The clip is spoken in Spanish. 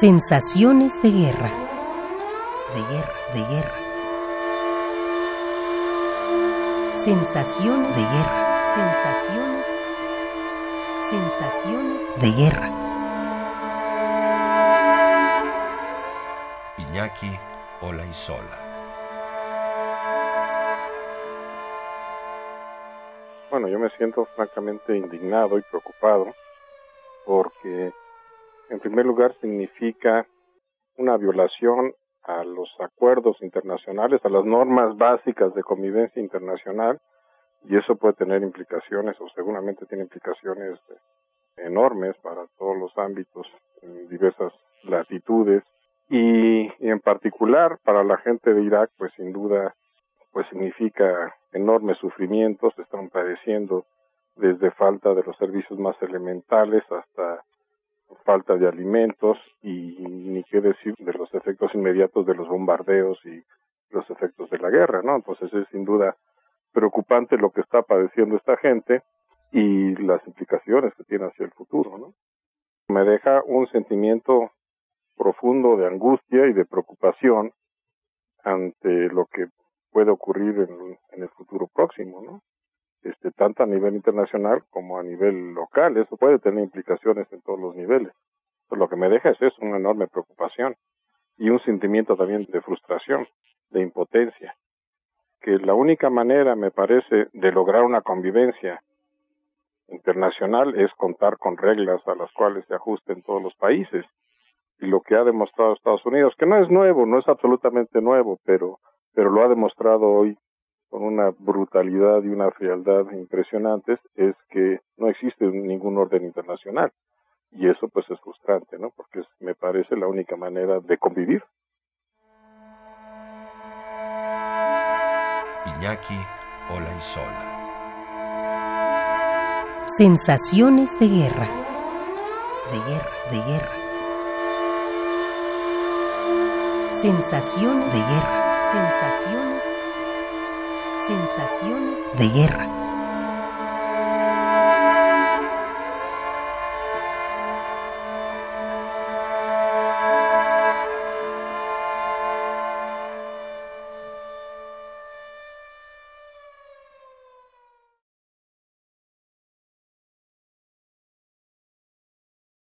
Sensaciones de guerra. De guerra, de guerra. Sensaciones de guerra. Sensaciones. Sensaciones de guerra. Iñaki Olaizola. Bueno, yo me siento francamente indignado y preocupado porque en primer lugar, significa una violación a los acuerdos internacionales, a las normas básicas de convivencia internacional, y eso puede tener implicaciones, o seguramente tiene implicaciones enormes para todos los ámbitos en diversas latitudes, y, en particular para la gente de Irak, pues sin duda, pues significa enormes sufrimientos, están padeciendo desde falta de los servicios más elementales hasta falta de alimentos y ni qué decir de los efectos inmediatos de los bombardeos y los efectos de la guerra, ¿no? Entonces es sin duda preocupante lo que está padeciendo esta gente y las implicaciones que tiene hacia el futuro, ¿no? Me deja un sentimiento profundo de angustia y de preocupación ante lo que puede ocurrir en, en el futuro próximo, ¿no? Tanto a nivel internacional como a nivel local. Eso puede tener implicaciones en todos los niveles. Pues lo que me deja es eso, una enorme preocupación y un sentimiento también de frustración, de impotencia, que la única manera, me parece, de lograr una convivencia internacional es contar con reglas a las cuales se ajusten todos los países. Y lo que ha demostrado Estados Unidos, que no es nuevo, no es absolutamente nuevo, pero, pero lo ha demostrado hoy con una brutalidad y una frialdad impresionantes es que no existe ningún orden internacional y eso pues es frustrante, ¿no? Porque me parece la única manera de convivir. Iñaki Olaizola. Sensaciones de guerra. De guerra, de guerra. Sensaciones de guerra. Sensaciones Sensaciones de guerra.